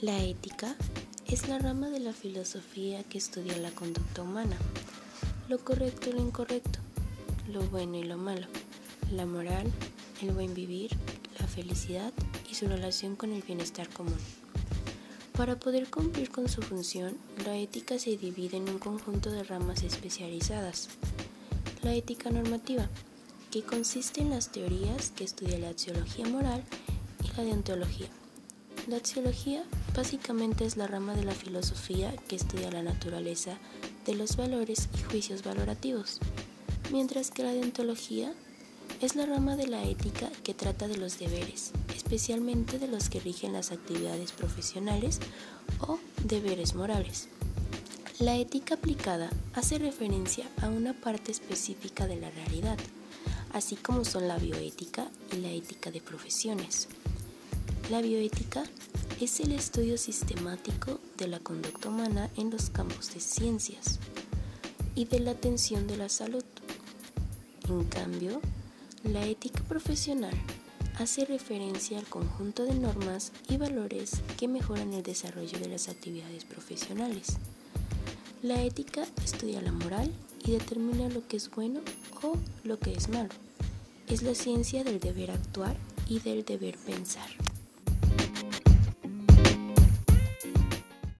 La ética es la rama de la filosofía que estudia la conducta humana, lo correcto y lo incorrecto, lo bueno y lo malo, la moral, el buen vivir, la felicidad y su relación con el bienestar común. Para poder cumplir con su función, la ética se divide en un conjunto de ramas especializadas. La ética normativa, que consiste en las teorías que estudia la axiología moral y la deontología. La axiología básicamente es la rama de la filosofía que estudia la naturaleza de los valores y juicios valorativos, mientras que la deontología es la rama de la ética que trata de los deberes, especialmente de los que rigen las actividades profesionales o deberes morales. La ética aplicada hace referencia a una parte específica de la realidad, así como son la bioética y la ética de profesiones. La bioética es el estudio sistemático de la conducta humana en los campos de ciencias y de la atención de la salud. En cambio, la ética profesional hace referencia al conjunto de normas y valores que mejoran el desarrollo de las actividades profesionales. La ética estudia la moral y determina lo que es bueno o lo que es malo. Es la ciencia del deber actuar y del deber pensar.